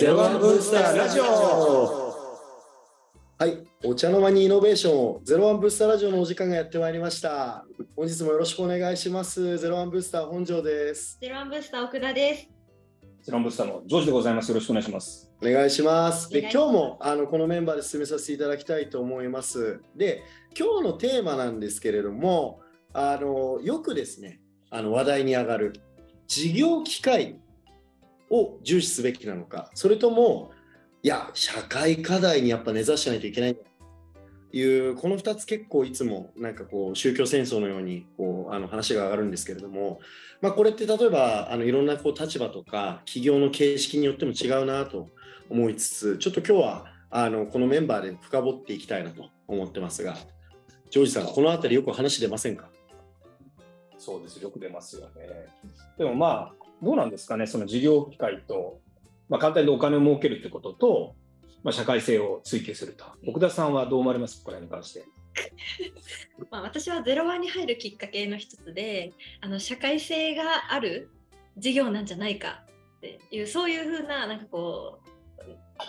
ゼロワンブースターラジオはい、お茶の間にイノベーションをゼロワンブースターラジオのお時間がやってまいりました。本日もよろしくお願いします。ゼロワンブースター本庄です。ゼロワンブースター奥田です。ゼロンブースターのジョージでございます。よろしくお願いします。お願いします。で、今日もあのこのメンバーで進めさせていただきたいと思います。で、今日のテーマなんですけれども、あのよくですね、あの話題に上がる事業機会を重視すべきなのか、それともいや社会課題にやっぱ根ざしてないといけないというこの2つ結構いつもなんかこう宗教戦争のようにこうあの話が上がるんですけれども、まあ、これって例えばあのいろんなこう立場とか企業の形式によっても違うなと思いつつちょっと今日はあのこのメンバーで深掘っていきたいなと思ってますがジョージさんこの辺りよく話出ませんか？そうです。よく出ますよね。でもまあ、どうなんですかね、その事業機会と、まあ、簡単にお金を儲けるってことと、まあ、社会性を追求すると。奥田さんはどう思われます？これに関して。まあ、私はゼロワンに入るきっかけの一つで、あの社会性がある事業なんじゃないかっていう、そういうふうな、なんかこ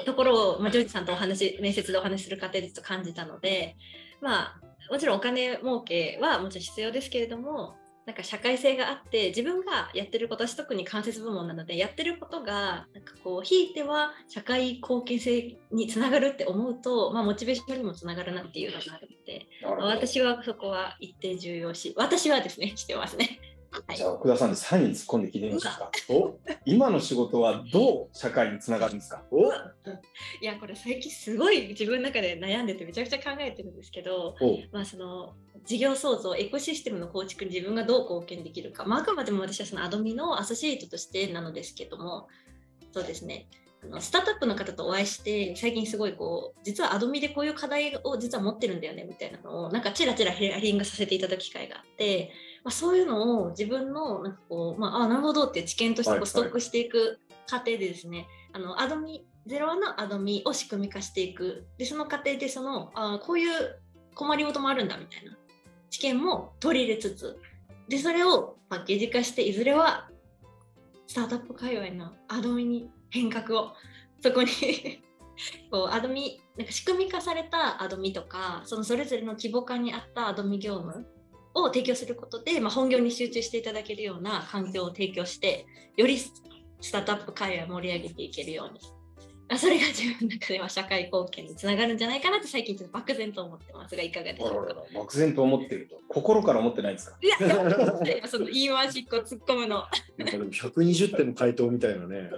う、ところを、まあ、ジョージさんとお話、面接でお話しする過程でちょっと感じたので、まあ、もちろんお金儲けはもちろん必要ですけれども、なんか社会性があって自分がやってることは特に間接部門なのでやってることがなんかこうひいては社会貢献性につながるって思うと、まあ、モチベーションにもつながるなっていうのがあるので私はそこは一定重要視私はですねしてますね。はい。じゃあ、奥田さんで3人突っ込んで聞いてみましょうか。お今の仕事はどう社会につながるんですか？お。いやこれ最近すごい自分の中で悩んでてめちゃくちゃ考えてるんですけど、お。まあ、その事業創造エコシステムの構築に自分がどう貢献できるか、まあ、あくまでも私はそのアドミのアソシエイトとしてなのですけども。そうですね。スタートアップの方とお会いして最近すごいこう実はアドミでこういう課題を実は持ってるんだよねみたいなのをなんかちらちらヒアリングさせていただく機会があって、まあ、そういうのを自分のなんかこう、まあ、あなるほどって知見としてはいはい。こうストックしていく過程でですね、あのアドミゼロのアドミを仕組み化していく。でその過程でそのあこういう困りごともあるんだみたいな。知見も取り入れつつ。でそれをパッケージ化していずれはスタートアップ界隈のアドミに変革をそこに こうアドミなんか仕組み化されたアドミとかそのそれぞれの規模感に合ったアドミ業務を提供することで、まあ、本業に集中していただけるような環境を提供してよりスタートアップ界隈を盛り上げていけるようにあそれが自分の中では社会貢献につながるんじゃないかなって最近ちょっと漠然と思ってますがいかがでしょうか漠然と思ってると。心から思ってないんですか？いや、今その言い回しっこ突っ込むの。なんかでも120点の回答みたいなね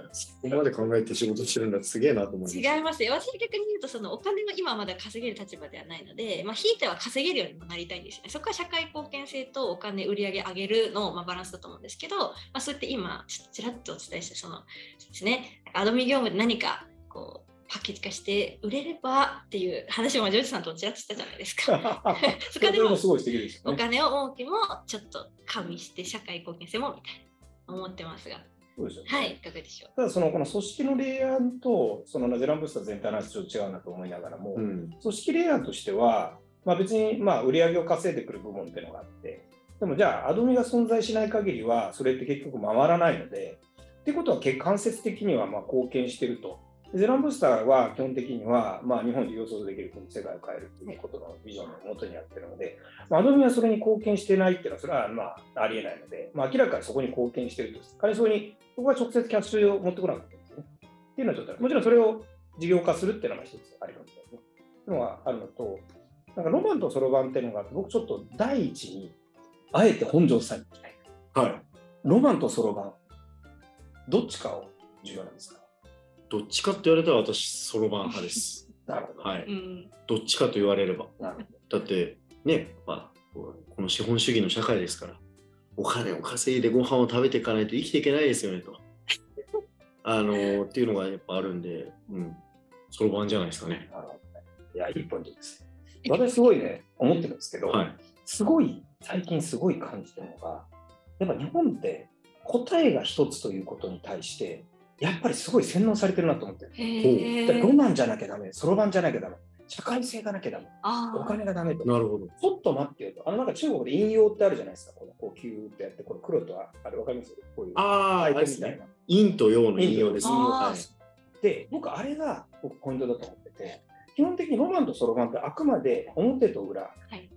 ここまで考えて仕事してるんだすげえなと思いました違いますよ。私は逆に言うと、そのお金は今まだ稼げる立場ではないので、まあ、ひいては稼げるようにもなりたいんですよね。そこは社会貢献性とお金売り上げ上げるの、まあ、バランスだと思うんですけど、まあ、そうやって今、ちちらっとお伝えして、その、ですね、アドミ業務で何か、こう、パッケージ化して売れればっていう話もジョージさんとちらっとしたじゃないですか。そこでもそれもすごい素敵ですよね。お金を儲けもちょっと加味して社会貢献性もみたいな思ってますが、そうですよねはい、いかがでしょう？ただそのこの組織のレイヤーとそのゼランブースター全体の話ちょっと違うなと思いながらも、うん組織レイヤーとしては、まあ、別にまあ売り上げを稼いでくる部門っていうのがあってでもじゃあアドミが存在しない限りはそれって結局回らないのでっていうことは結間接的にはまあ貢献してると。ゼランブースターは基本的には、まあ、日本で予想できる国世界を変えるということのビジョンのもとにやってるので、まあ、アドミはそれに貢献してないっていうのは、それはまあありえないので、まあ、明らかにそこに貢献してると、仮にそこに、ここは直接キャッシュを持ってこなかったんですね。っていうのはちょっともちろんそれを事業化するっていうのが一つありますいうのがあるのと、なんかロマンとそろばんっていうのがあって、僕ちょっと第一に、あえて本庄さんに聞きたい。はいロマンとそろばん、どっちかを重要なんですか？どっちかって言われたら私そろばん派です なるほど。はいうん、どっちかと言われればなるほだってね、まあ、この資本主義の社会ですからお金を稼いでご飯を食べていかないと生きていけないですよねと。あのっていうのがやっぱあるんで、うん、そろばんじゃないですかね。どなるほどね。いや、いいポイントです。私すごいね、思ってるんですけど、はい。すごい、最近すごい感じてるのが、やっぱ日本って答えが一つということに対して、やっぱりすごい洗脳されてるなと思って。ロマンじゃなきゃダメ、そろばんじゃなきゃダメ、社会性がなきゃダメ、あお金がダメと。なるほど。ちょっと待ってよと。あのなんか中国で引用ってあるじゃないですか。このこうキューってやって、これ黒とあれわかります？こういう。ああ。陰と陽の引用ですで、僕、あれが僕ポイントだと思ってて、基本的にロマンとソロバンってあくまで表と裏、はい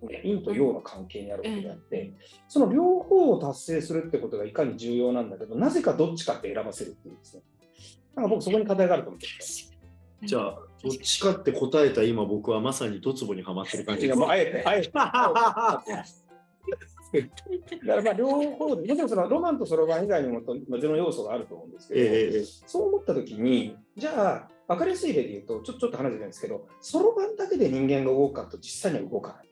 陰と陽の関係にあるわけであって、その両方を達成するってことがいかに重要なんだけど、なぜかどっちかって選ばせるっていうですね。なんか僕、そこに課題があると思ってます。じゃあ、どっちかって答えた今、僕はまさにドツボにはまってる感じいや、ですもう。あえて、あえて。だからまあ両方で、もちろんそのロマンとソロバン以外にも別の要素があると思うんですけど、ええええそう思ったときに、じゃあ、分かりやすい例で言うと、ちょちょっと話してるんですけど、そろばんだけで人間が動くかと実際には動かない。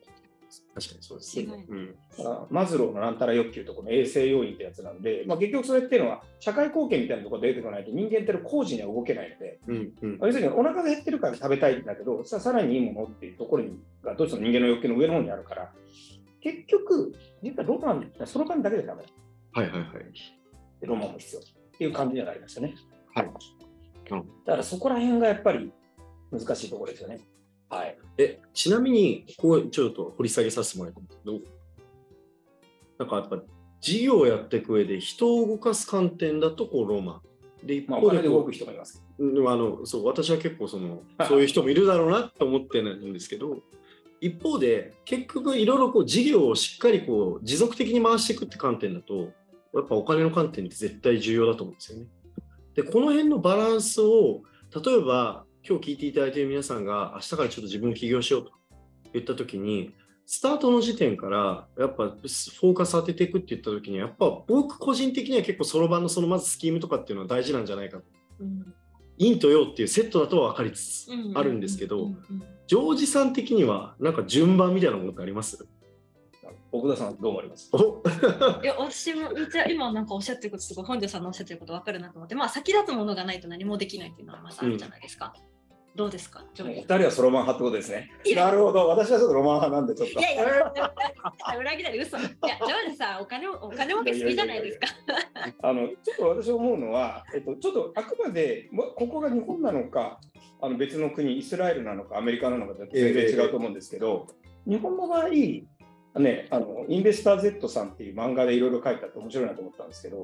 確かにそうですね。うんだからマズローのなんたら欲求とこの衛生要因ってやつなんで、まあ、結局それっていうのは、社会貢献みたいなところが出てこないと人間ってのは工事には動けないので、うんうん要するにお腹が減ってるから食べたいんだけど、ささらにいいものっていうところにがどうしても人間の欲求の上の方にあるから、結局、実はロマン、そろばんだけでダメだ。はいはいはい。でロマンも必要っていう感じにはなりましたね。はい。だからそこら辺がやっぱり難しいところですよね。はい。え、ちなみに、ここちょっと掘り下げさせてもらいたいんですけど、なんかやっぱ事業をやっていく上で人を動かす観点だとこうロマン。で、一方で動く人もいます。うんあのそう私は結構その そういう人もいるだろうなと思ってるんですけど一方で結局いろいろこう事業をしっかりこう持続的に回していくって観点だとやっぱお金の観点って絶対重要だと思うんですよね。でこの辺のバランスを例えば今日聞いていただいている皆さんが明日からちょっと自分起業しようと言った時にスタートの時点からやっぱフォーカス当てていくって言った時にやっぱ僕個人的には結構そろばんのそのまずスキームとかっていうのは大事なんじゃないかと。うん。陰と陽っていうセットだとは分かりつつあるんですけど、うんうんジョージさん的にはなんか順番みたいなものってあります？奥田さんどう思われます？おいや私もめっちゃ今なんかおっしゃってることすごい本庄さんのおっしゃってること分かるなと思ってまあ先立つものがないと何もできないっていうのはまずあるじゃないですか、どうですか？お二人はソロマン派ってことですね。なるほど。私はちょっとロマン派なんで、ちょっと。いやいや裏切られ嘘。いやジョージさんお金をお金儲け好きじゃないですか？あのちょっと私思うのは、えっと、ちょっとあくまで、まここが日本なのか、あの別の国、イスラエルなのか、アメリカなのかで全然違うと思うんですけど、日本の場合、ね、あのインベスター Z さんっていう漫画でいろいろ書いてあって面白いなと思ったんですけど、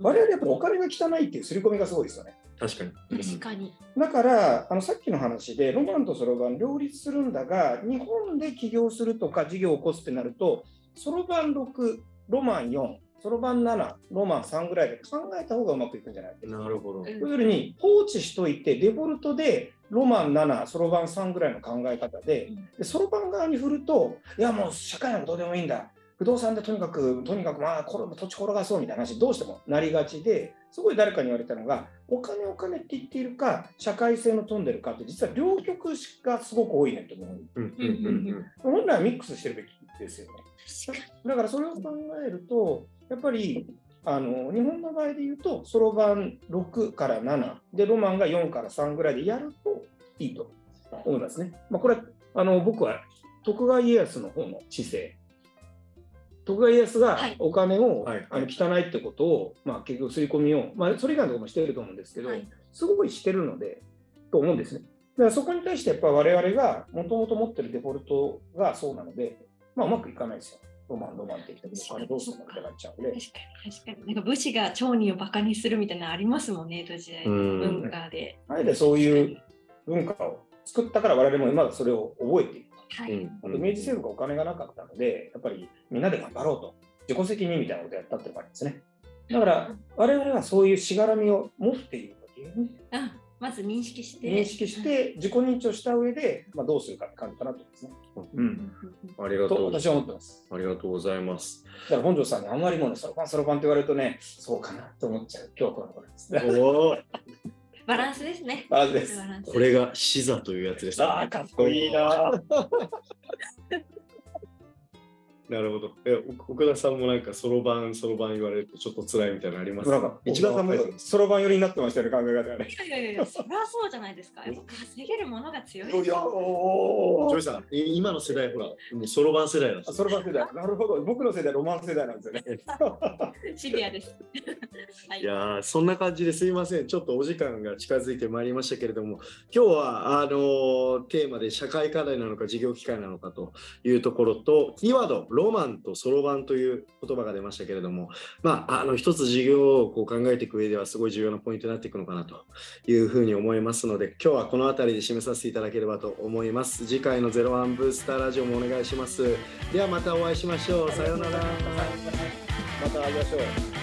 我々やっぱりお金が汚いっていう刷り込みがすごいですよね。確かに。確かにだからあのさっきの話でロマンとそろばん両立するんだが日本で起業するとか事業を起こすってなるとそろばん6ロマン4そろばん7ロマン3ぐらいで考えた方がうまくいくんじゃないかなるほど。うん要するに放置しといてデフォルトでロマン7そろばん3ぐらいの考え方ででそろばん側に振るといやもう社会なんかどうでもいいんだ。不動産でとにかくとにかくまあこれ土地転がそうみたいな話どうしてもなりがちですごい誰かに言われたのがお金お金って言っているか社会性の飛んでるかって実は両極がすごく多いねと思ううんうんうん本来はミックスしてるべきですよね。だからそれを考えるとやっぱりあの日本の場合で言うとそろばん6から7でロマンが4から3ぐらいでやるといいと思いますね。まあ、これあの僕は徳川家康の方の姿勢徳川家康がはいお金を、はいあの汚いってことを、まあ、結局刷り込みを、まあ、それ以外のところもしてると思うんですけど、はいすごいしてるのでと思うんですね。だからそこに対してやっぱ我々がもともと持ってるデフォルトがそうなので、まあ、うまくいかないですよ。ロマン、ロマンって言ってお金どうするのってなっちゃうので。に確かに確かに。なんか武士が町人をバカにするみたいなのありますもんね江戸時代のうん。文化で、あえてそういう文化を作ったから我々もまだそれを覚えている。はい、うん。あと明治政府がお金がなかったので、やっぱりみんなで頑張ろうと、自己責任みたいなことをやったっていうのがありますね。だから我々はそういうしがらみを持っているというね、あまず認識して認識して自己認知をした上で、まあ、どうするかって感じかなと思いますね。ううんありがとう。私は思ってます。ありがとうございます。だから本庄さんにあんまりもね、そろばんそろばんって言われるとね、そうかなと思っちゃう。今日はこの頃です。バランスですね。バランスこれが視座というやつです、ああ、かっこいいな。なるほど。え、お奥田さんもなんかそろばん、そろばん言われるとちょっと辛いみたいなのありますなんか、一番さんもそろばん寄りになってましたよね、考え方がね。いやいやいやそりゃそうじゃないですかやっぱ稼げるものが強いいや、よおージョイさん、い今の世代、ほら、もうそろばん世代なんですあそろばん世代。なるほど。僕の世代、ロマン世代なんですよね。シビアです はいいやーそんな感じですいませんちょっとお時間が近づいてまいりましたけれども今日はあのーテーマで社会課題なのか事業機会なのかというところとキーワードロマンとそろばんという言葉が出ましたけれども、まあ、あの一つ事業をこう考えていく上ではすごい重要なポイントになっていくのかなというふうに思いますので今日はこの辺りで締めさせていただければと思います。次回の「ゼロワンブースターラジオ」もお願いします。ではまたお会いしましょう。さようなら。また会いましょう。